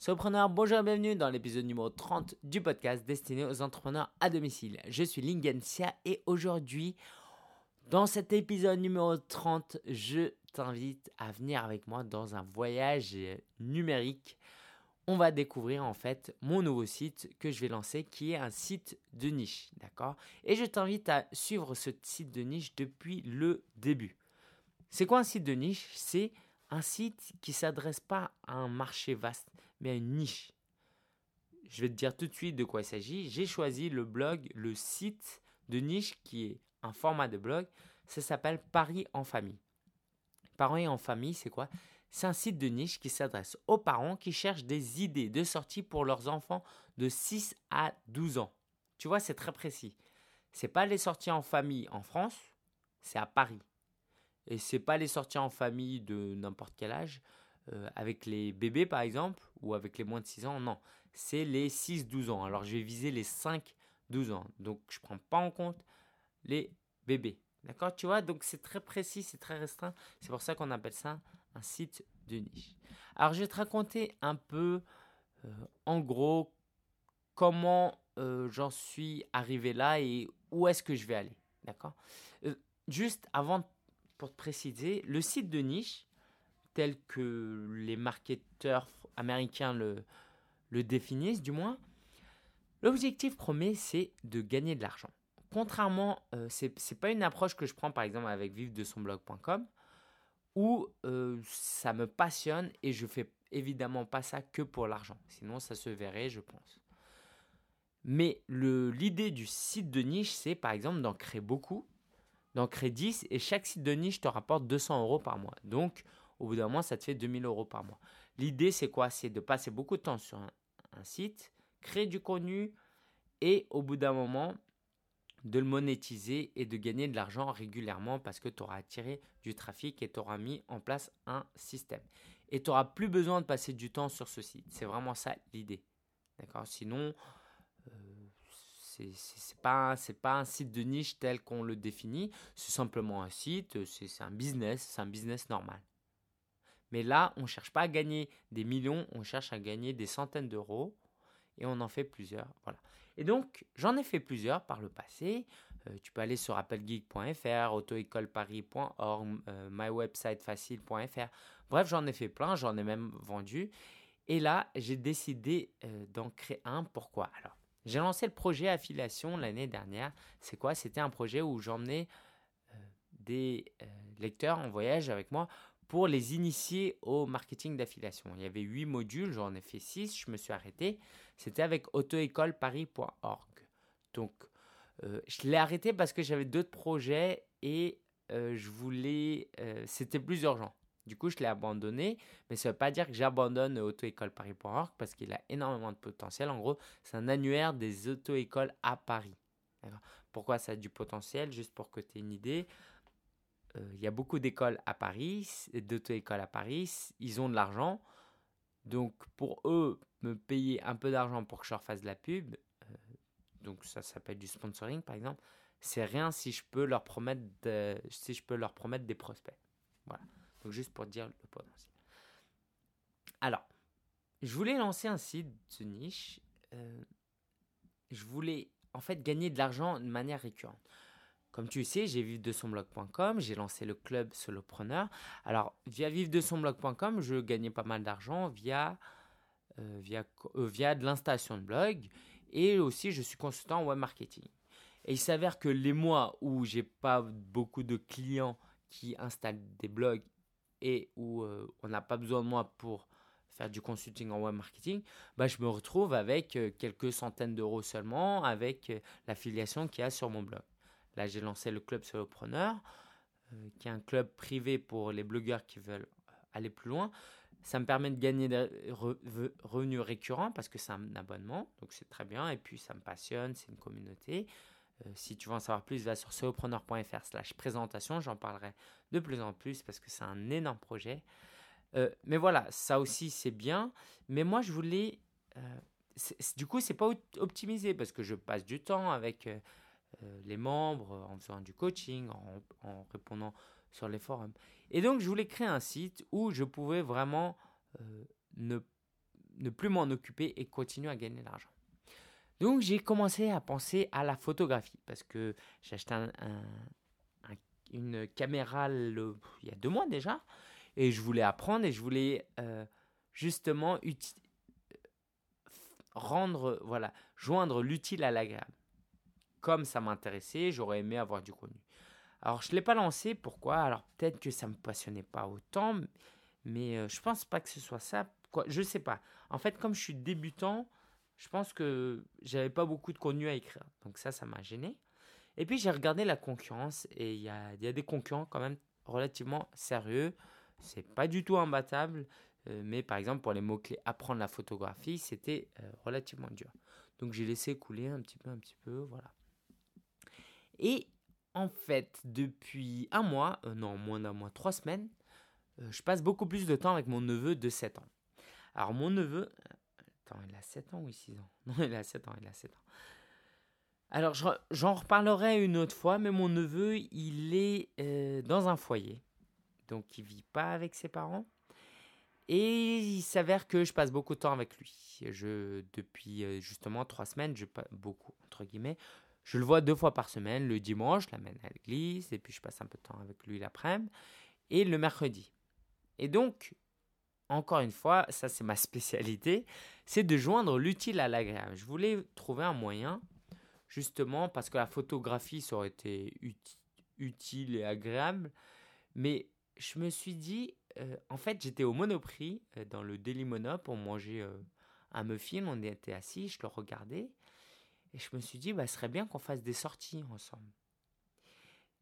Solopreneur, bonjour et bienvenue dans l'épisode numéro 30 du podcast destiné aux entrepreneurs à domicile. Je suis Lingensia et aujourd'hui, dans cet épisode numéro 30, je t'invite à venir avec moi dans un voyage numérique. On va découvrir en fait mon nouveau site que je vais lancer qui est un site de niche, d'accord? Et je t'invite à suivre ce site de niche depuis le début. C'est quoi un site de niche? C'est un site qui s'adresse pas à un marché vaste, mais à une niche. Je vais te dire tout de suite de quoi il s'agit. J'ai choisi le blog, le site de niche qui est un format de blog. Ça s'appelle Paris en famille. Paris en famille, c'est quoi? C'est un site de niche qui s'adresse aux parents qui cherchent des idées de sortie pour leurs enfants de 6 à 12 ans. Tu vois, c'est très précis. C'est pas les sorties en famille en France, c'est à Paris. Et c'est pas les sorties en famille de n'importe quel âge, euh, avec les bébés par exemple, ou avec les moins de 6 ans, non. C'est les 6-12 ans. Alors je vais viser les 5-12 ans. Donc je prends pas en compte les bébés. D'accord? Tu vois? Donc c'est très précis, c'est très restreint. C'est pour ça qu'on appelle ça un site de niche. Alors je vais te raconter un peu, euh, en gros, comment euh, j'en suis arrivé là et où est-ce que je vais aller. D'accord? Juste avant pour te préciser, le site de niche, tel que les marketeurs américains le, définissent du moins, l'objectif premier, c'est de gagner de l'argent. Contrairement, euh, ce n'est pas une approche que je prends par exemple avec vivre de son blog.com, où euh, ça me passionne et je fais évidemment pas ça que pour l'argent. Sinon, ça se verrait, je pense. Mais l'idée du site de niche, c'est par exemple d'en créer beaucoup d'en créer 10 et chaque site de niche te rapporte 200 euros par mois. Donc, au bout d'un mois, ça te fait 2000 euros par mois. L'idée, c'est quoi? C'est de passer beaucoup de temps sur un, site, créer du contenu et au bout d'un moment, de le monétiser et de gagner de l'argent régulièrement parce que tu auras attiré du trafic et tu auras mis en place un système. Et tu n'auras plus besoin de passer du temps sur ce site. C'est vraiment ça l'idée. D'accord? Sinon, euh, pas c'est pas un site de niche tel qu'on le définit. C'est simplement un site. C'est un business. C'est un business normal. Mais là, on ne cherche pas à gagner des millions, on cherche à gagner des centaines d'euros et on en fait plusieurs. Voilà. Et donc, j'en ai fait plusieurs par le passé. Euh, tu peux aller sur appelgeek.fr, autoécoleparis.org, euh, mywebsitefacile.fr. Bref, j'en ai fait plein, j'en ai même vendu. Et là, j'ai décidé euh, d'en créer un. Pourquoi? Alors, j'ai lancé le projet affiliation l'année dernière. C'est quoi? C'était un projet où j'emmenais euh, des lecteurs en voyage avec moi pour les initier au marketing d'affiliation. Il y avait huit modules, j'en ai fait six, je me suis arrêté. C'était avec autoécoleparis.org. Donc, euh, je l'ai arrêté parce que j'avais d'autres projets et je voulais. C'était plus urgent. Du coup, je l'ai abandonné, mais ça ne veut pas dire que j'abandonne auto-école-paris.org parce qu'il a énormément de potentiel. En gros, c'est un annuaire des auto-écoles à Paris. Pourquoi ça a du potentiel? Juste pour que tu aies une idée. Euh, il y a beaucoup d'écoles à Paris, d'auto-écoles à Paris. Ils ont de l'argent. Donc, pour eux, me payer un peu d'argent pour que je leur fasse de la pub, euh, donc ça s'appelle du sponsoring par exemple, c'est rien si je peux leur promettre, si je peux leur promettre des prospects. Voilà. Donc juste pour dire le potentiel. Alors, je voulais lancer un site de niche. Euh, je voulais en fait gagner de l'argent de manière récurrente. Comme tu sais, j'ai vive de son blog.com, j'ai lancé le club solopreneur. Alors, via vive de son blog.com, je gagnais pas mal d'argent via, euh, via, euh, via de l'installation de blog et aussi je suis consultant en web marketing. Et il s'avère que les mois où j'ai pas beaucoup de clients qui installent des blogs et où euh, on n'a pas besoin de moi pour faire du consulting en web marketing, bah, je me retrouve avec quelques centaines d'euros seulement avec l'affiliation qu'il y a sur mon blog. Là, j'ai lancé le club solopreneur, qui est un club privé pour les blogueurs qui veulent aller plus loin. Ça me permet de gagner des revenus récurrents parce que c'est un abonnement, donc c'est très bien. Et puis ça me passionne, c'est une communauté. Euh, si tu veux en savoir plus, va sur solopreneur.fr slash présentation. J'en parlerai de plus en plus parce que c'est un énorme projet. Euh, mais voilà, ça aussi c'est bien. Mais moi je voulais... Euh, du coup, c'est pas optimisé parce que je passe du temps avec les membres en faisant du coaching, en, répondant sur les forums. Et donc je voulais créer un site où je pouvais vraiment ne ne plus m'en occuper et continuer à gagner de l'argent. Donc j'ai commencé à penser à la photographie parce que j'ai acheté une caméra il y a deux mois déjà et je voulais apprendre et je voulais euh, justement rendre, voilà, joindre l'utile à l'agréable. Comme ça m'intéressait, j'aurais aimé avoir du contenu. Alors je ne l'ai pas lancé, pourquoi? Alors peut-être que ça ne me passionnait pas autant, mais je euh, je pense pas que ce soit ça. Quoi, je sais pas. En fait, comme je suis débutant, je pense que j'avais pas beaucoup de contenu à écrire. Donc ça, ça m'a gêné. Et puis j'ai regardé la concurrence et il y a, y a, des concurrents quand même relativement sérieux. C'est pas du tout imbattable, euh, mais par exemple pour les mots-clés apprendre la photographie, c'était euh, relativement dur. Donc j'ai laissé couler un petit peu, un petit peu, voilà. Et en fait, depuis un mois, euh, non, moins d'un mois, trois semaines, je passe beaucoup plus de temps avec mon neveu de 7 ans. Alors mon neveu, attends, il a 7 ans ou 6 ans? Non, il a 7 ans, il a 7 ans. Alors j'en reparlerai une autre fois, mais mon neveu, il est dans un foyer donc il vit pas avec ses parents. Et il s'avère que je passe beaucoup de temps avec lui. Je, depuis euh, justement trois semaines, je passe beaucoup, entre guillemets. Je le vois deux fois par semaine. Le dimanche, je l'amène à l'église, et puis je passe un peu de temps avec lui l'après-midi, et le mercredi. Et donc, encore une fois, ça c'est ma spécialité, c'est de joindre l'utile à l'agréable. Je voulais trouver un moyen, justement, parce que la photographie, ça aurait été utile et agréable, mais je me suis dit, euh, en fait, j'étais au Monoprix, euh, dans le Daily Monop, on mangeait euh, un muffin, on était assis, je le regardais, et je me suis dit, bah, ce serait bien qu'on fasse des sorties ensemble.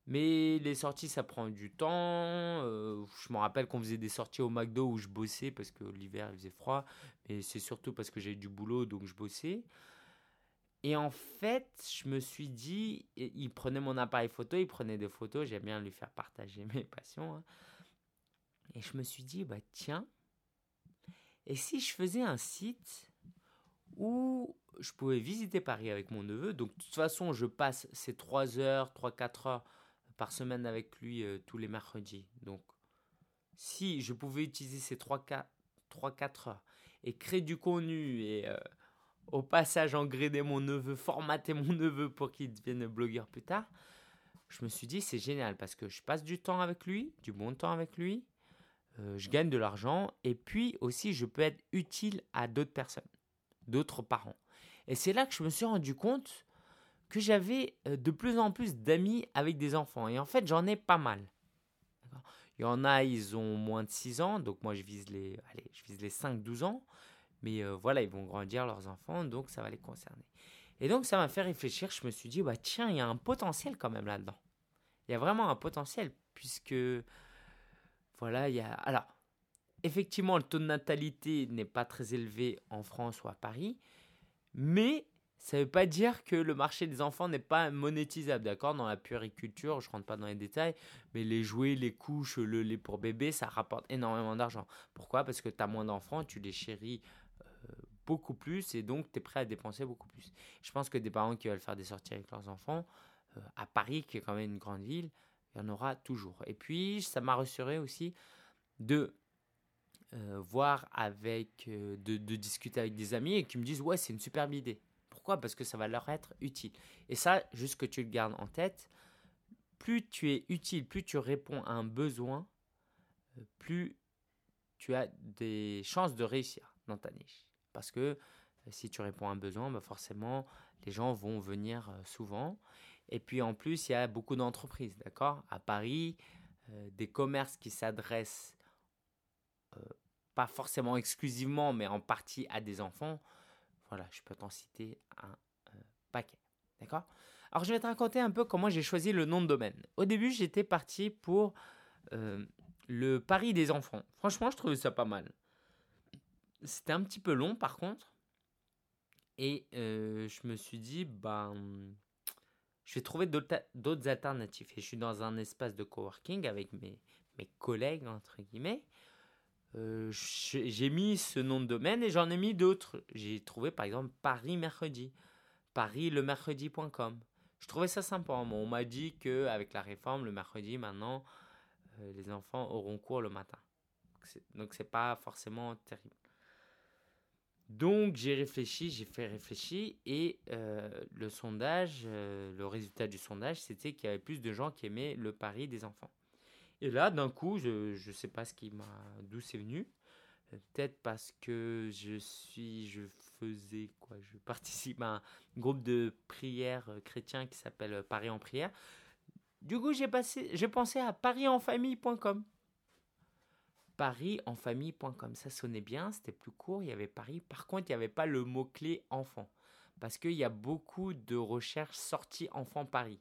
Mais les sorties, ça prend du temps. je me rappelle qu'on faisait des sorties au McDo où je bossais parce que l'hiver il faisait froid. Mais c'est surtout parce que j'avais du boulot donc je bossais. Et en fait, je me suis dit, il prenait mon appareil photo, il prenait des photos, j'aime bien lui faire partager mes passions. Hein. Et je me suis dit, bah tiens, et si je faisais un site où je pouvais visiter Paris avec mon neveu, donc de toute façon, je passe ces 3 heures, 3-4 heures par semaine avec lui euh, tous les mercredis. Donc, si je pouvais utiliser ces 3-4 heures et créer du contenu et euh, au passage engrainer mon neveu, formater mon neveu pour qu'il devienne blogueur plus tard, je me suis dit c'est génial parce que je passe du temps avec lui, du bon temps avec lui, euh, je gagne de l'argent et puis aussi je peux être utile à d'autres personnes, d'autres parents. Et c'est là que je me suis rendu compte que j'avais euh, de plus en plus d'amis avec des enfants. Et en fait, j'en ai pas mal. Il y en a, ils ont moins de 6 ans, donc moi je vise les, allez, je vise les 5-12 ans. Mais euh, voilà, ils vont grandir leurs enfants, donc ça va les concerner. Et donc ça m'a fait réfléchir, je me suis dit, bah tiens, il y a un potentiel quand même là-dedans. Il y a vraiment un potentiel, puisque voilà, il y a... Alors, effectivement, le taux de natalité n'est pas très élevé en France ou à Paris, mais ça ne veut pas dire que le marché des enfants n'est pas monétisable, d'accord? Dans la puériculture, je ne rentre pas dans les détails, mais les jouets, les couches, le lait pour bébé, ça rapporte énormément d'argent. Pourquoi? Parce que tu as moins d'enfants, tu les chéris euh, beaucoup plus et donc tu es prêt à dépenser beaucoup plus. Je pense que des parents qui veulent faire des sorties avec leurs enfants, euh, à Paris, qui est quand même une grande ville, il y en aura toujours. Et puis, ça m'a rassuré aussi de euh, voir avec, euh, de, discuter avec des amis et qui me disent Ouais, c'est une superbe idée. Pourquoi? Parce que ça va leur être utile. Et ça, juste que tu le gardes en tête, plus tu es utile, plus tu réponds à un besoin, euh, plus tu as des chances de réussir dans ta niche. Parce que si tu réponds à un besoin, bah forcément, les gens vont venir souvent. Et puis en plus, il y a beaucoup d'entreprises, d'accord? À Paris, des commerces qui s'adressent pas forcément exclusivement, mais en partie à des enfants. Voilà, je peux t'en citer un euh, paquet, d'accord? Alors je vais te raconter un peu comment j'ai choisi le nom de domaine. Au début, j'étais parti pour le pari des enfants. Franchement, je trouvais ça pas mal. C'était un petit peu long par contre. Et je me suis dit, ben je vais trouver d'autres alternatives. Et je suis dans un espace de coworking avec mes, mes collègues, entre guillemets. Euh, j'ai mis ce nom de domaine et j'en ai mis d'autres. J'ai trouvé par exemple Paris Mercredi, parislemercredi.com. Je trouvais ça sympa. On m'a dit qu'avec la réforme, le mercredi, maintenant, euh, les enfants auront cours le matin. Donc c'est pas forcément terrible. Donc j'ai réfléchi, j'ai fait réfléchir et le sondage, le résultat du sondage, c'était qu'il y avait plus de gens qui aimaient le pari des enfants. Et là, d'un coup, je ne sais pas ce qui m'a, d'où c'est venu. Peut-être parce que je suis, je faisais quoi Je participe à un groupe de prière chrétien qui s'appelle Paris en prière. Du coup, j'ai passé, j'ai pensé à parisenfamille.com. Parisenfamille.com, ça sonnait bien, c'était plus court, il y avait Paris. Par contre, il n'y avait pas le mot-clé enfant. Parce qu'il y a beaucoup de recherches sorties enfant Paris.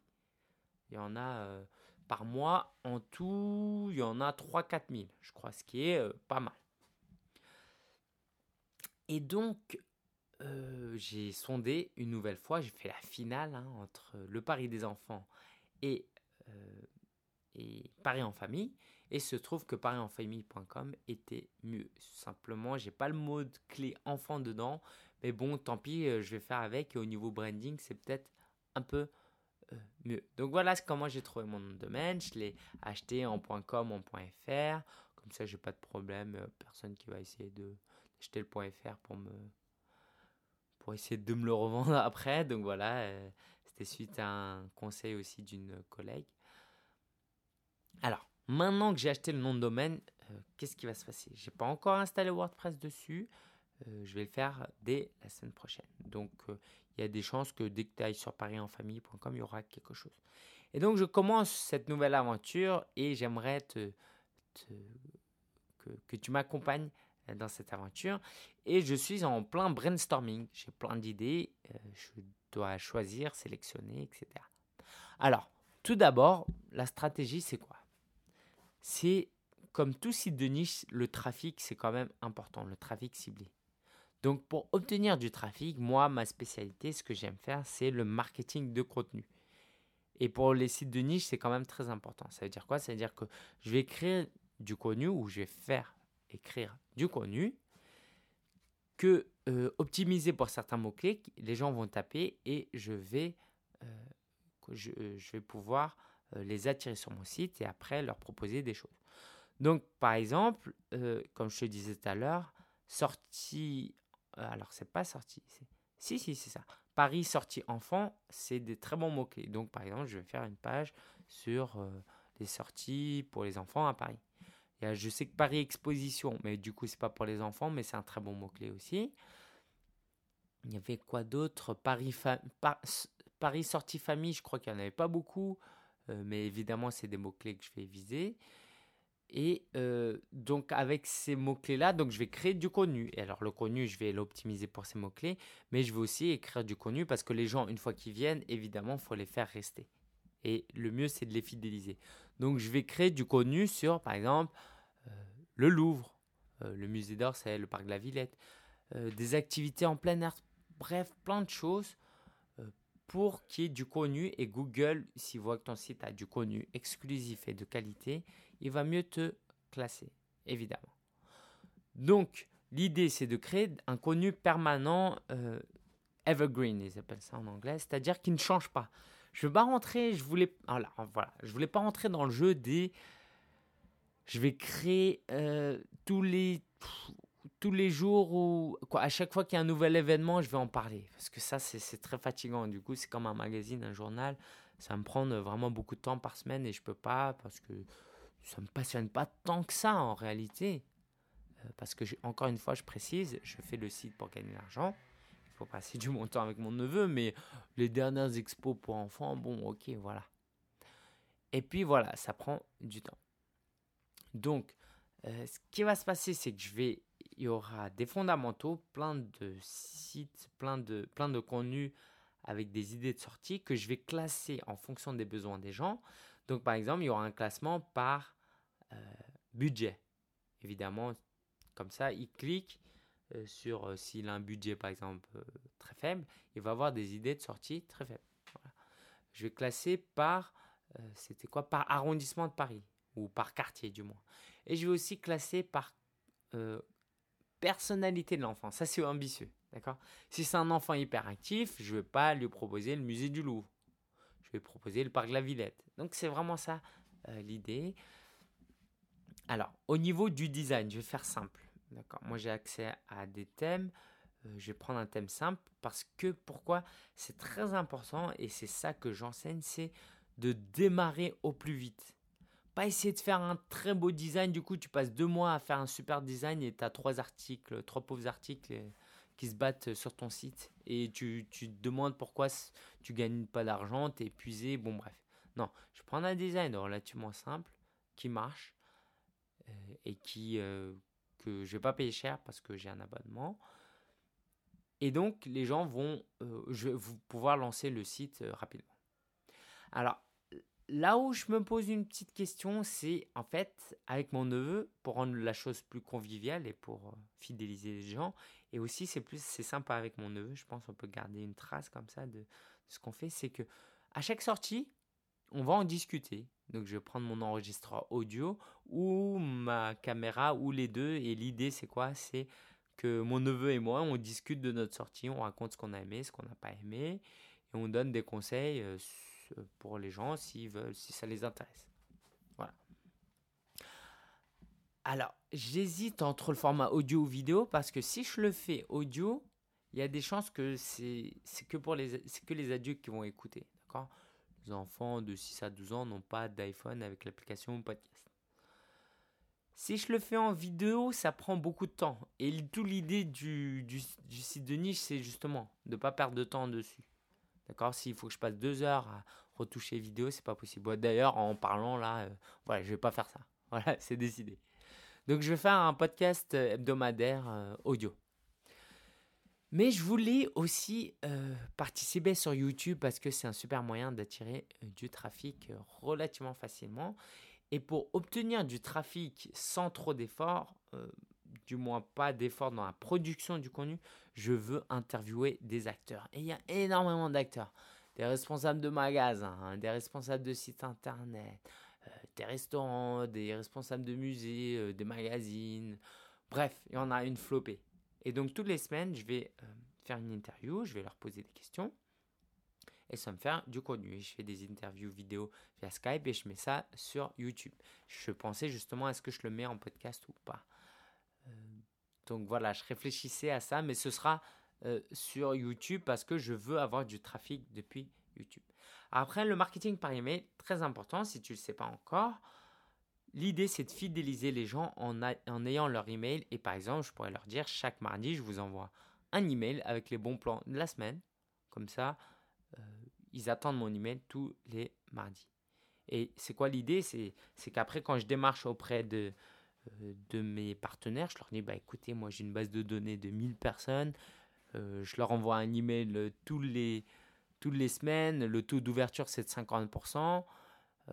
Il y en a euh, par mois, en tout, il y en a 3-4 000, je crois, ce qui est euh, pas mal. Et donc, euh, j'ai sondé une nouvelle fois, j'ai fait la finale hein, entre le Paris des enfants et, et Paris en famille. Et se trouve que parisenfamille.com était mieux. Simplement, j'ai pas le mot clé enfant dedans. Mais bon, tant pis, euh, je vais faire avec. Au niveau branding, c'est peut-être un peu euh, mieux. Donc voilà comment j'ai trouvé mon nom de domaine. Je l'ai acheté en .com, en .fr. Comme ça, j'ai pas de problème. Euh, personne qui va essayer de d'acheter le .fr pour me pour essayer de me le revendre après. Donc voilà, c'était suite à un conseil aussi d'une collègue. Alors, Maintenant que j'ai acheté le nom de domaine, euh, qu'est-ce qui va se passer? J'ai pas encore installé WordPress dessus. Euh, je vais le faire dès la semaine prochaine. Donc, euh, il y a des chances que dès que tu ailles sur parisenfamille.com, il y aura quelque chose. Et donc, je commence cette nouvelle aventure et j'aimerais que, que, tu m'accompagnes dans cette aventure. Et je suis en plein brainstorming. J'ai plein d'idées. je dois choisir, sélectionner, etc. Alors, tout d'abord, la stratégie, c'est quoi? C'est comme tout site de niche, le trafic, c'est quand même important, le trafic ciblé. Donc pour obtenir du trafic, moi, ma spécialité, ce que j'aime faire, c'est le marketing de contenu. Et pour les sites de niche, c'est quand même très important. Ça veut dire quoi? Ça veut dire que je vais créer du contenu ou je vais faire écrire du contenu que euh, optimiser pour certains mots-clés, les gens vont taper et je vais, euh, je, je, vais pouvoir euh, les attirer sur mon site et après leur proposer des choses. Donc, par exemple, euh, comme je te disais tout à l'heure, sortie. Euh, alors, c'est pas sortie. Si, si, c'est ça. Paris sortie enfant, c'est des très bons mots-clés. Donc, par exemple, je vais faire une page sur les sorties pour les enfants à Paris. je sais que Paris Exposition, mais du coup, c'est pas pour les enfants, mais c'est un très bon mot-clé aussi. Il y avait quoi d'autre? Paris, Paris sortie famille, je crois qu'il n'y en avait pas beaucoup. Euh, mais évidemment, c'est des mots-clés que je vais viser. Et euh, donc avec ces mots-clés-là, donc je vais créer du contenu. Et alors le contenu, je vais l'optimiser pour ces mots-clés, mais je vais aussi écrire du contenu parce que les gens, une fois qu'ils viennent, évidemment, il faut les faire rester. Et le mieux, c'est de les fidéliser. Donc je vais créer du contenu sur, par exemple, euh, le Louvre, le musée d'Orsay, le parc de la Villette, des activités en plein air, bref, plein de choses pour qu'il y ait du contenu et Google, s'il voit que ton site a du contenu exclusif et de qualité, il va mieux te classer, évidemment. Donc, l'idée, c'est de créer un contenu permanent, euh, evergreen, ils appellent ça en anglais, c'est-à-dire qui ne change pas. Je ne veux pas rentrer, je voulais, voilà, voilà, je voulais pas rentrer dans le jeu des, je vais créer euh, tous les, tous les jours ou à chaque fois qu'il y a un nouvel événement, je vais en parler. Parce que ça, c'est très fatigant. Du coup, c'est comme un magazine, un journal. Ça me prend vraiment beaucoup de temps par semaine et je peux pas parce que ça me passionne pas tant que ça en réalité. Euh, parce que, encore une fois, je précise, je fais le site pour gagner de l'argent. Il faut passer du bon temps avec mon neveu, mais les dernières expos pour enfants, bon, ok, voilà. Et puis voilà, ça prend du temps. Donc, euh, ce qui va se passer, c'est que je vais il y aura des fondamentaux, plein de sites, plein de, plein de contenus avec des idées de sortie que je vais classer en fonction des besoins des gens. Donc par exemple, il y aura un classement par euh, budget. Évidemment, comme ça, il clique euh, sur euh, s'il a un budget par exemple très faible, il va avoir des idées de sortie très faibles. Je vais classer par, c'était quoi Par arrondissement de Paris, ou par quartier du moins. Et je vais aussi classer par personnalité de l'enfant. Ça, c'est ambitieux. D'accord? Si c'est un enfant hyperactif, je ne vais pas lui proposer le musée du Louvre. Proposer le parc de la Villette. Donc, c'est vraiment ça euh, l'idée. Alors, au niveau du design, je vais faire simple. D'accord Moi, j'ai accès à des thèmes. euh, je vais prendre un thème simple parce que pourquoi? C'est très important et c'est ça que j'enseigne, c'est de démarrer au plus vite. Pas essayer de faire un très beau design, du coup tu passes deux mois à faire un super design et tu as trois articles, trois pauvres articles qui se battent sur ton site et tu, tu te demandes pourquoi tu gagnes pas d'argent, tu es épuisé, bon bref. Non, je prends un design relativement simple qui marche euh, et qui euh, que je vais pas payer cher parce que j'ai un abonnement. Et donc les gens vont euh, je vais pouvoir lancer le site rapidement. Alors là où je me pose une petite question, c'est en fait avec mon neveu pour rendre la chose plus conviviale et pour fidéliser les gens. Et aussi c'est plus c'est sympa avec mon neveu. Je pense qu'on peut garder une trace comme ça de ce qu'on fait. C'est que à chaque sortie, on va en discuter. Donc je vais prendre mon enregistreur audio ou ma caméra ou les deux. Et l'idée c'est quoi? C'est que mon neveu et moi, on discute de notre sortie, on raconte ce qu'on a aimé, ce qu'on n'a pas aimé, et on donne des conseils euh, pour les gens s'ils veulent, si ça les intéresse. Voilà. Alors, j'hésite entre le format audio ou vidéo parce que si je le fais audio, il y a des chances que c'est que pour les que les adultes qui vont écouter, d'accord? Les enfants de 6 à 12 ans n'ont pas d'iPhone avec l'application podcast. Si je le fais en vidéo, ça prend beaucoup de temps. Et toute l'idée du, du, site de niche, c'est justement de ne pas perdre de temps dessus. D'accord? S'il faut que je passe deux heures à retoucher vidéo, c'est pas possible. D'ailleurs, en parlant là, euh, voilà, je vais pas faire ça. Voilà, c'est décidé. Donc, je vais faire un podcast hebdomadaire euh, audio. Mais je voulais aussi euh, participer sur YouTube parce que c'est un super moyen d'attirer euh, du trafic euh, relativement facilement. Et pour obtenir du trafic sans trop d'efforts, du moins pas d'efforts dans la production du contenu, je veux interviewer des acteurs. Et il y a énormément d'acteurs. Des responsables de magasins, hein, des responsables de sites internet, des restaurants, des responsables de musées, des magazines. Bref, il y en a une flopée. Et donc toutes les semaines, je vais euh, faire une interview, je vais leur poser des questions et ça me fait du contenu. Je fais des interviews vidéo via Skype et je mets ça sur YouTube. Je pensais justement est-ce que je le mets en podcast ou pas. Euh, donc voilà, je réfléchissais à ça, mais ce sera euh, sur YouTube parce que je veux avoir du trafic depuis YouTube. Après, le marketing par email, très important si tu ne le sais pas encore. L'idée, c'est de fidéliser les gens en, ayant leur email. Et par exemple, je pourrais leur dire chaque mardi, je vous envoie un email avec les bons plans de la semaine. Comme ça, euh, ils attendent mon email tous les mardis. Et c'est quoi l'idée? C'est qu'après, quand je démarche auprès de, euh, de mes partenaires, je leur dis bah, écoutez, moi j'ai une base de données de 1000 personnes. Euh, je leur envoie un email tous les, toutes les semaines. Le taux d'ouverture, c'est de 50%.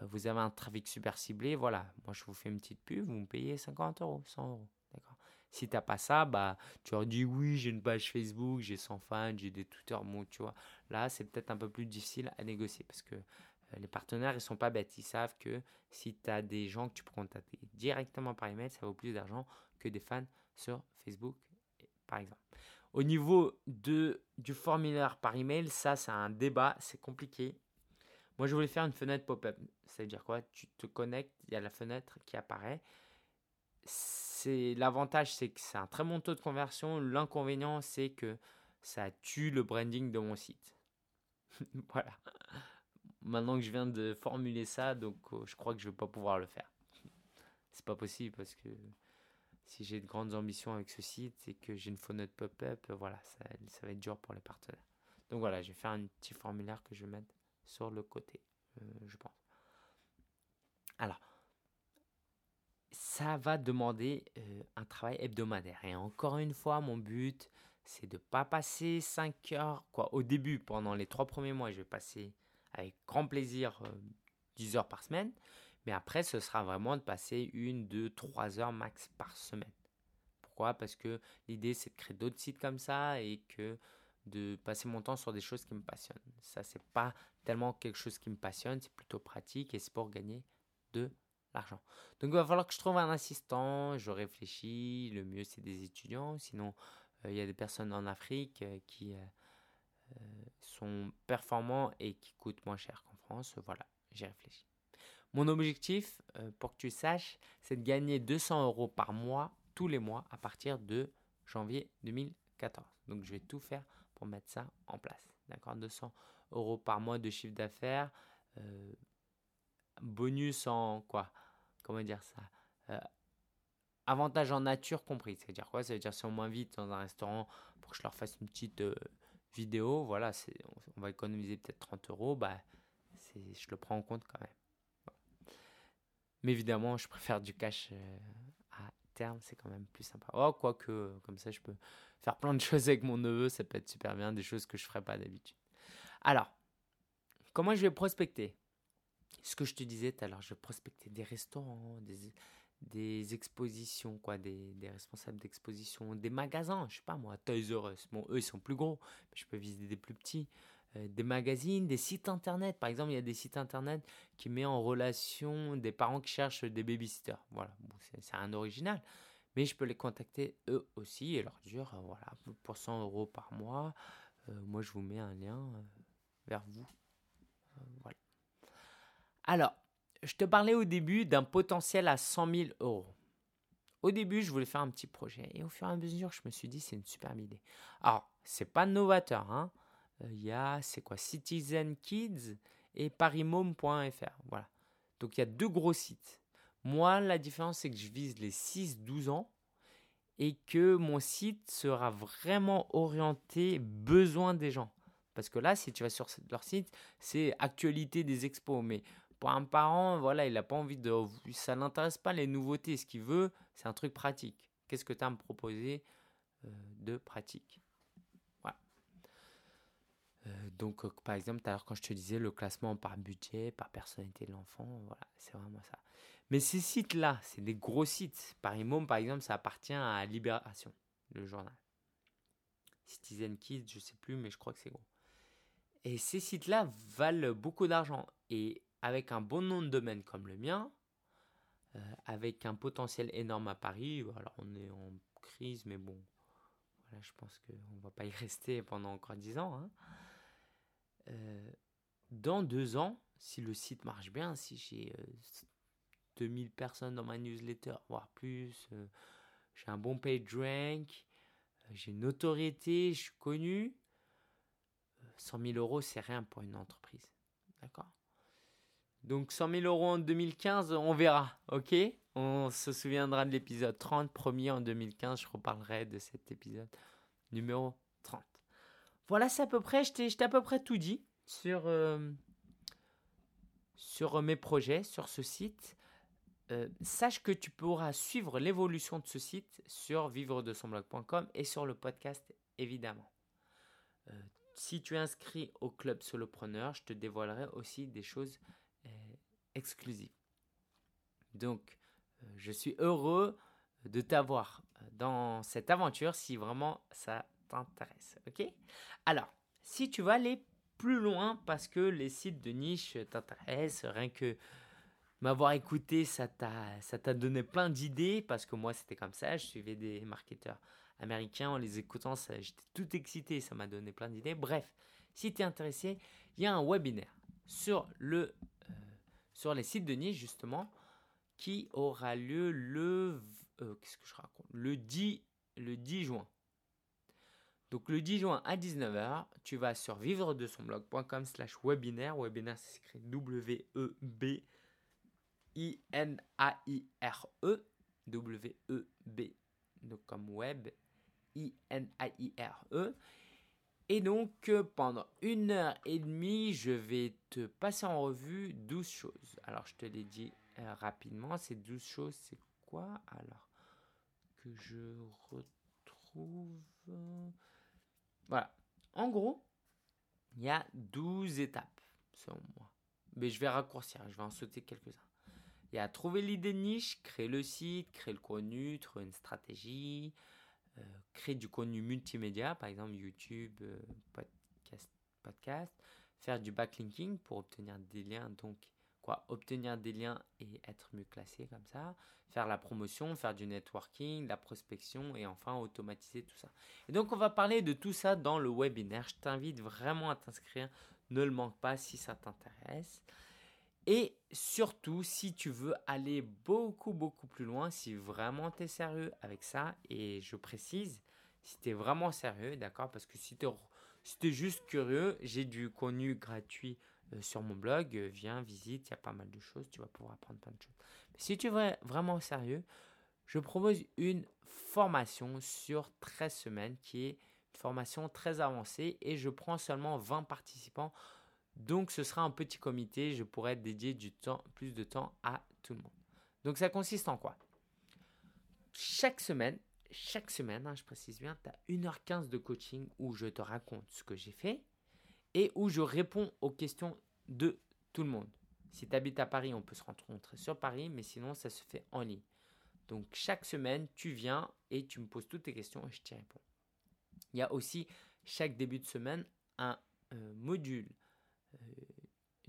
Euh, vous avez un trafic super ciblé, voilà, moi je vous fais une petite pub, vous me payez 50 euros, 100 euros. D'accord si tu n'as pas ça, bah, tu leur dis oui, j'ai une page Facebook, j'ai 100 fans, j'ai des Twitter, bon, tu vois. Là, c'est peut-être un peu plus difficile à négocier parce que euh, les partenaires, ils sont pas bêtes. Ils savent que si tu as des gens que tu peux contacter directement par email, ça vaut plus d'argent que des fans sur Facebook, par exemple. Au niveau de, du formulaire par email, ça, c'est un débat, c'est compliqué. Moi, je voulais faire une fenêtre pop-up. Ça veut dire quoi? Tu te connectes, il y a la fenêtre qui apparaît. C'est l'avantage, c'est que c'est un très bon taux de conversion. L'inconvénient, c'est que ça tue le branding de mon site. voilà. Maintenant que je viens de formuler ça, donc euh, je crois que je vais pas pouvoir le faire. C'est pas possible parce que si j'ai de grandes ambitions avec ce site et que j'ai une fenêtre pop-up, voilà, ça, ça va être dur pour les partenaires. Donc voilà, je vais faire un petit formulaire que je vais mettre sur le côté, euh, je pense. Alors, ça va demander euh, un travail hebdomadaire. Et encore une fois, mon but, c'est de ne pas passer 5 heures. Quoi, au début, pendant les 3 premiers mois, je vais passer avec grand plaisir 10 euh, heures par semaine. Mais après, ce sera vraiment de passer une, deux, trois heures max par semaine. Pourquoi? Parce que l'idée, c'est de créer d'autres sites comme ça et que de passer mon temps sur des choses qui me passionnent. Ça, c'est pas tellement quelque chose qui me passionne, c'est plutôt pratique et c'est pour gagner de l'argent. Donc, il va falloir que je trouve un assistant, je réfléchis. Le mieux, c'est des étudiants. Sinon, euh, il y a des personnes en Afrique euh, qui euh, sont performants et qui coûtent moins cher qu'en France. Voilà, j'ai réfléchi. Mon objectif, pour que tu saches, c'est de gagner 200 euros par mois, tous les mois, à partir de janvier 2000 14. Donc, je vais tout faire pour mettre ça en place. D'accord? 200 euros par mois de chiffre d'affaires. Euh, bonus en quoi? Comment dire ça? Euh, Avantage en nature compris. C'est-à-dire quoi? Ça veut dire si on m'invite dans un restaurant pour que je leur fasse une petite euh, vidéo, voilà, on va économiser peut-être 30 euros, bah, je le prends en compte quand même. Mais évidemment, je préfère du cash à terme, c'est quand même plus sympa. Oh, quoique, comme ça, je peux faire plein de choses avec mon neveu, ça peut être super bien, des choses que je ne ferais pas d'habitude. Alors, comment je vais prospecter? Ce que je te disais tout à l'heure, je vais prospecter des restaurants, des, expositions, quoi, des, responsables d'exposition, des magasins, je sais pas moi, Toys R. Bon, eux, ils sont plus gros, je peux visiter des plus petits. Euh, des magazines, des sites internet. Par exemple, il y a des sites internet qui mettent en relation des parents qui cherchent des babysitters. Voilà, c'est un original. Mais je peux les contacter eux aussi et leur dire, euh, voilà, pour 100 euros par mois, euh, moi je vous mets un lien vers vous. voilà. Alors, je te parlais au début d'un potentiel à 100 000 euros. Au début, je voulais faire un petit projet et au fur et à mesure, je me suis dit c'est une superbe idée. Alors, c'est pas novateur, hein. Euh, il y a, c'est quoi, Citizen Kids et parimome.fr. Voilà. Donc il y a deux gros sites. Moi, la différence, c'est que je vise les 6-12 ans et que mon site sera vraiment orienté besoin des gens. Parce que là, si tu vas sur leur site, c'est actualité des expos. Mais pour un parent, voilà, il n'a pas envie de. Ça n'intéresse pas les nouveautés. Ce qu'il veut, c'est un truc pratique. Qu'est-ce que tu as à me proposer euh, de pratique? Euh, donc, euh, par exemple, tout à l'heure, quand je te disais le classement par budget, par personnalité de l'enfant, voilà, c'est vraiment ça. Mais ces sites-là, c'est des gros sites. Paris par exemple, ça appartient à Libération, le journal. Citizen Kids, je sais plus, mais je crois que c'est gros. Et ces sites-là valent beaucoup d'argent. Et avec un bon nom de domaine comme le mien, euh, avec un potentiel énorme à Paris, alors on est en crise, mais bon, voilà, je pense qu'on ne va pas y rester pendant encore 10 ans. Hein. Euh, dans deux ans, si le site marche bien, si j'ai 2000 euh, personnes dans ma newsletter, voire plus, euh, j'ai un bon page rank, j'ai une notoriété, je suis connu, 100 000 euros, c'est rien pour une entreprise. D'accord? Donc 100 000 euros en 2015, on verra, ok? On se souviendra de l'épisode 30, premier en 2015, je reparlerai de cet épisode numéro 30. Voilà, c'est à peu près, je t'ai à peu près tout dit sur, euh, sur mes projets, sur ce site. Euh, sache que tu pourras suivre l'évolution de ce site sur vivre de son blog.com et sur le podcast évidemment. Euh, si tu es inscrit au club solopreneur, je te dévoilerai aussi des choses exclusives. Donc, je suis heureux de t'avoir dans cette aventure si vraiment ça t'intéresse. Ok? Alors, si tu vas aller plus loin parce que les sites de niche t'intéressent, rien que m'avoir écouté, ça t'a donné plein d'idées parce que moi c'était comme ça, je suivais des marketeurs américains en les écoutant, j'étais tout excité, ça m'a donné plein d'idées. Bref, si tu es intéressé, il y a un webinaire sur, le, euh, sur les sites de niche justement qui aura lieu le, euh, qu'est-ce que je raconte, le 10, le 10 juin. Donc le 10 juin à 19h, tu vas sur vivre de son blog.com slash webinaire. Webinaire, c'est écrit W-E-B-I-N-A-I-R-E. W-E-B, donc comme web, I-N-A-I-R-E. Et donc euh, pendant une heure et demie, je vais te passer en revue 12 choses. Alors je te l'ai dit euh, rapidement, ces 12 choses, c'est quoi Alors que je retrouve... Voilà. En gros, il y a 12 étapes, selon moi. Mais je vais raccourcir, je vais en sauter quelques-uns. Y a trouver l'idée de niche, créer le site, créer le contenu, trouver une stratégie, euh, créer du contenu multimédia, par exemple YouTube, euh, podcast, podcast, faire du backlinking pour obtenir des liens, donc quoi, obtenir des liens et être mieux classé comme ça, faire la promotion, faire du networking, la prospection et enfin automatiser tout ça. Et donc on va parler de tout ça dans le webinaire. Je t'invite vraiment à t'inscrire, ne le manque pas si ça t'intéresse. Et surtout, si tu veux aller beaucoup, beaucoup plus loin, si vraiment tu es sérieux avec ça, et je précise, si tu es vraiment sérieux, d'accord Parce que si tu es, juste curieux, j'ai du contenu gratuit euh, sur mon blog, euh, viens, visite, il y a pas mal de choses, tu vas pouvoir apprendre plein de choses. Si tu es vraiment sérieux, je propose une formation sur 13 semaines qui est une formation très avancée et je prends seulement 20 participants. Donc ce sera un petit comité, je pourrais dédier plus de temps à tout le monde. Donc ça consiste en quoi? Chaque semaine, chaque semaine, hein, je précise bien, tu as 1h15 de coaching où je te raconte ce que j'ai fait et où je réponds aux questions de tout le monde. Si tu habites à Paris, on peut se rencontrer sur Paris, mais sinon ça se fait en ligne. Donc chaque semaine, tu viens et tu me poses toutes tes questions et je t'y réponds. Il y a aussi chaque début de semaine un euh, module,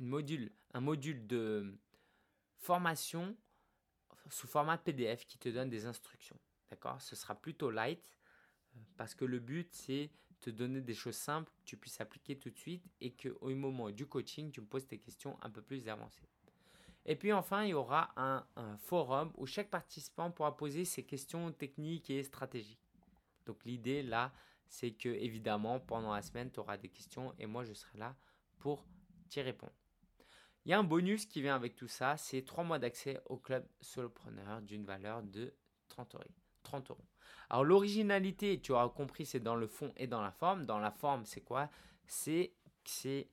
module, un module de formation sous format PDF qui te donne des instructions. D'accord? Ce sera plutôt light euh, parce que le but c'est te donner des choses simples que tu puisses appliquer tout de suite et qu'au moment du coaching, tu me poses tes questions un peu plus avancées. Et puis enfin, il y aura un, forum où chaque participant pourra poser ses questions techniques et stratégiques. Donc l'idée là, c'est que évidemment, pendant la semaine, tu auras des questions et moi, je serai là pour t'y répondre. Il y a un bonus qui vient avec tout ça, c'est 3 mois d'accès au club solopreneur d'une valeur de 30 euros. 30 euros. Alors l'originalité, tu auras compris, c'est dans le fond et dans la forme. Dans la forme, c'est quoi? C'est c'est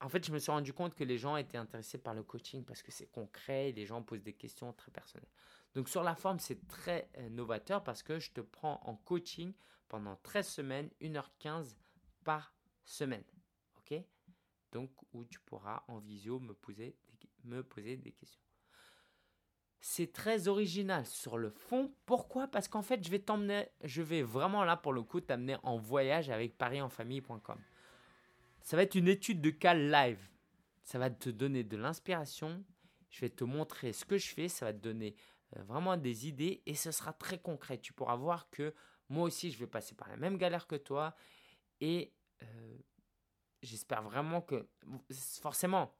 en fait, je me suis rendu compte que les gens étaient intéressés par le coaching parce que c'est concret et les gens posent des questions très personnelles. Donc sur la forme, c'est très euh, novateur parce que je te prends en coaching pendant 13 semaines, 1h15 par semaine. Donc où tu pourras en visio me poser, me poser des questions. C'est très original sur le fond. Pourquoi? Parce qu'en fait, je vais t'emmener, je vais vraiment là pour le coup t'amener en voyage avec parisenfamille.com. Ça va être une étude de cas live. Ça va te donner de l'inspiration. Je vais te montrer ce que je fais. Ça va te donner euh, vraiment des idées et ce sera très concret. Tu pourras voir que moi aussi, je vais passer par la même galère que toi et euh, j'espère vraiment que, forcément,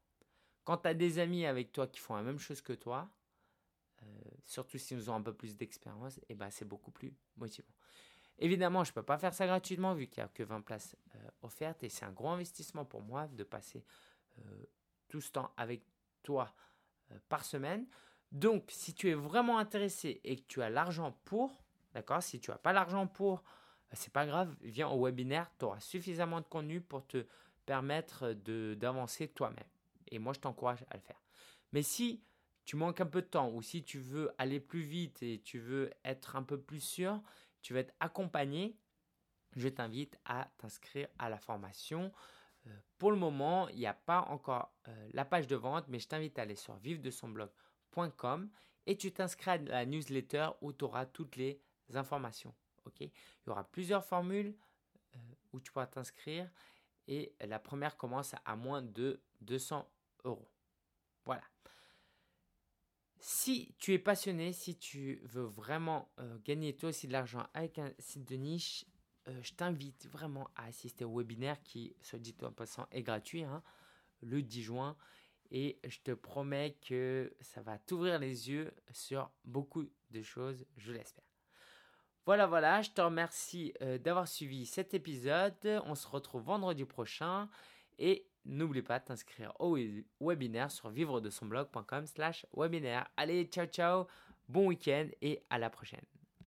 quand tu as des amis avec toi qui font la même chose que toi, euh, surtout s'ils ont un peu plus d'expérience, et eh ben c'est beaucoup plus motivant. Évidemment, je ne peux pas faire ça gratuitement vu qu'il n'y a que 20 places euh, offertes et c'est un gros investissement pour moi de passer euh, tout ce temps avec toi euh, par semaine. Donc, si tu es vraiment intéressé et que tu as l'argent pour, d'accord, si tu n'as pas l'argent pour, c'est pas grave, viens au webinaire, tu auras suffisamment de contenu pour te permettre d'avancer toi-même. Et moi, je t'encourage à le faire. Mais si tu manques un peu de temps ou si tu veux aller plus vite et tu veux être un peu plus sûr, tu vas être accompagné, je t'invite à t'inscrire à la formation. Euh, pour le moment, il n'y a pas encore euh, la page de vente, mais je t'invite à aller sur vivre-de-son-blog.com et tu t'inscris à la newsletter où tu auras toutes les informations. Ok? Il y aura plusieurs formules euh, où tu pourras t'inscrire et la première commence à moins de 200 euros. Voilà. Si tu es passionné, si tu veux vraiment euh, gagner toi aussi de l'argent avec un site de niche, euh, je t'invite vraiment à assister au webinaire qui, soit dit en passant, est gratuit hein, le 10 juin. Et je te promets que ça va t'ouvrir les yeux sur beaucoup de choses, je l'espère. Voilà, voilà, je te remercie euh, d'avoir suivi cet épisode. On se retrouve vendredi prochain. Et n'oublie pas de t'inscrire au webinaire sur vivre de son blog.com slash webinaire. Allez, ciao ciao, bon week-end et à la prochaine.